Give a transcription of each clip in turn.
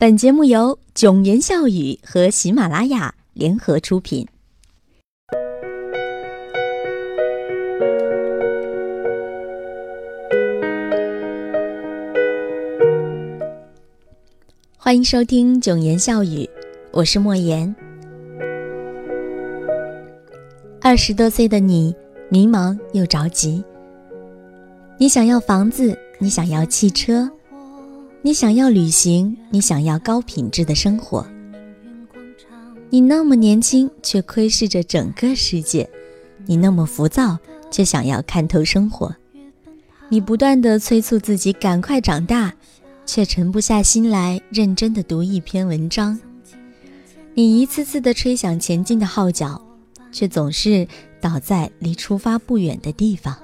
本节目由囧言笑语和喜马拉雅联合出品。欢迎收听囧言笑语，我是莫言。二十多岁的你，迷茫又着急。你想要房子，你想要汽车。你想要旅行，你想要高品质的生活。你那么年轻，却窥视着整个世界；你那么浮躁，却想要看透生活。你不断的催促自己赶快长大，却沉不下心来认真的读一篇文章。你一次次的吹响前进的号角，却总是倒在离出发不远的地方。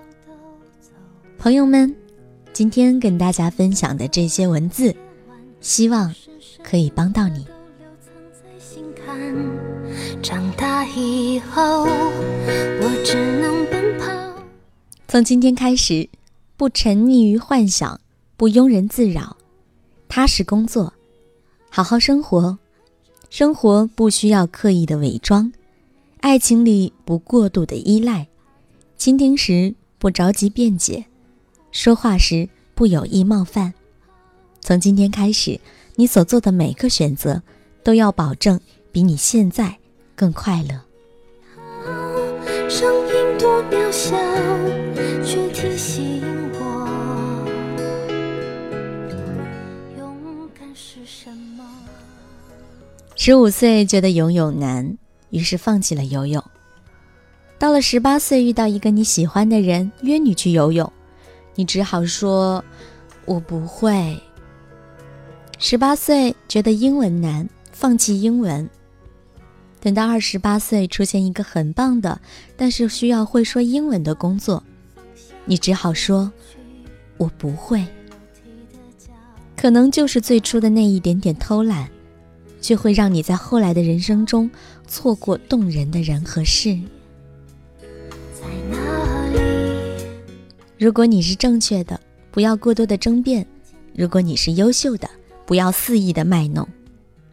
朋友们。今天跟大家分享的这些文字，希望可以帮到你。从今天开始，不沉溺于幻想，不庸人自扰，踏实工作，好好生活。生活不需要刻意的伪装，爱情里不过度的依赖，倾听时不着急辩解。说话时不有意冒犯。从今天开始，你所做的每个选择，都要保证比你现在更快乐。十五岁觉得游泳难，于是放弃了游泳。到了十八岁，遇到一个你喜欢的人，约你去游泳。你只好说：“我不会。”十八岁觉得英文难，放弃英文。等到二十八岁出现一个很棒的，但是需要会说英文的工作，你只好说：“我不会。”可能就是最初的那一点点偷懒，却会让你在后来的人生中错过动人的人和事。如果你是正确的，不要过多的争辩；如果你是优秀的，不要肆意的卖弄；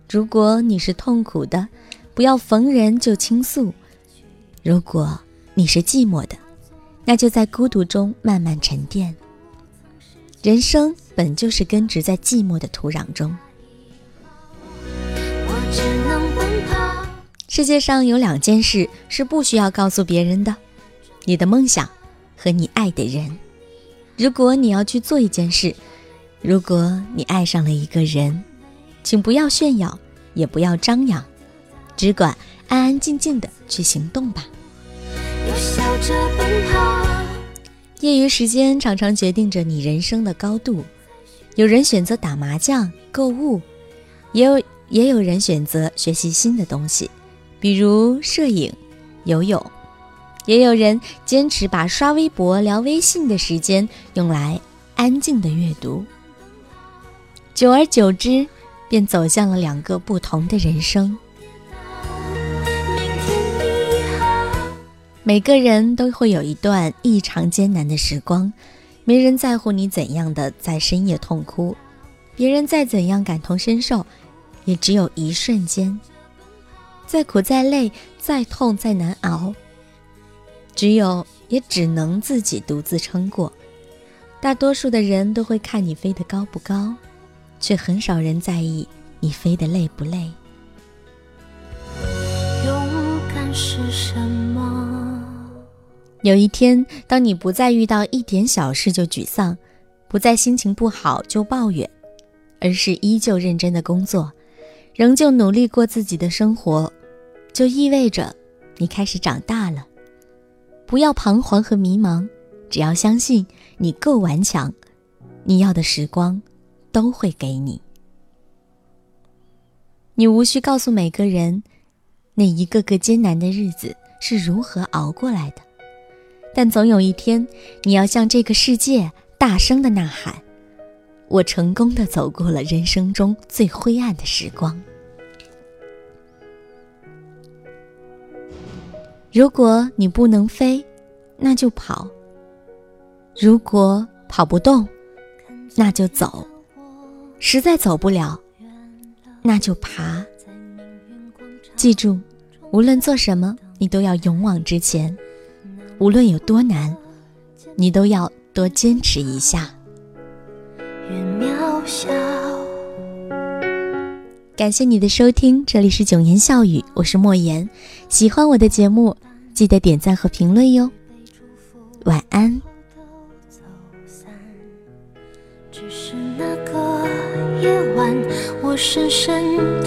如果你是痛苦的，不要逢人就倾诉；如果你是寂寞的，那就在孤独中慢慢沉淀。人生本就是根植在寂寞的土壤中。世界上有两件事是不需要告诉别人的：你的梦想。和你爱的人，如果你要去做一件事，如果你爱上了一个人，请不要炫耀，也不要张扬，只管安安静静的去行动吧。业余时间常常决定着你人生的高度。有人选择打麻将、购物，也有也有人选择学习新的东西，比如摄影、游泳。也有人坚持把刷微博、聊微信的时间用来安静的阅读，久而久之，便走向了两个不同的人生。每个人都会有一段异常艰难的时光，没人在乎你怎样的在深夜痛哭，别人再怎样感同身受，也只有一瞬间。再苦再累，再痛再难熬。只有也只能自己独自撑过。大多数的人都会看你飞得高不高，却很少人在意你飞得累不累。勇敢是什么？有一天，当你不再遇到一点小事就沮丧，不再心情不好就抱怨，而是依旧认真的工作，仍旧努力过自己的生活，就意味着你开始长大了。不要彷徨和迷茫，只要相信你够顽强，你要的时光都会给你。你无需告诉每个人，那一个个艰难的日子是如何熬过来的，但总有一天，你要向这个世界大声的呐喊：“我成功的走过了人生中最灰暗的时光。”如果你不能飞，那就跑；如果跑不动，那就走；实在走不了，那就爬。记住，无论做什么，你都要勇往直前；无论有多难，你都要多坚持一下。感谢你的收听，这里是九言笑语，我是莫言。喜欢我的节目，记得点赞和评论哟。晚安。只是那个夜晚，我深深。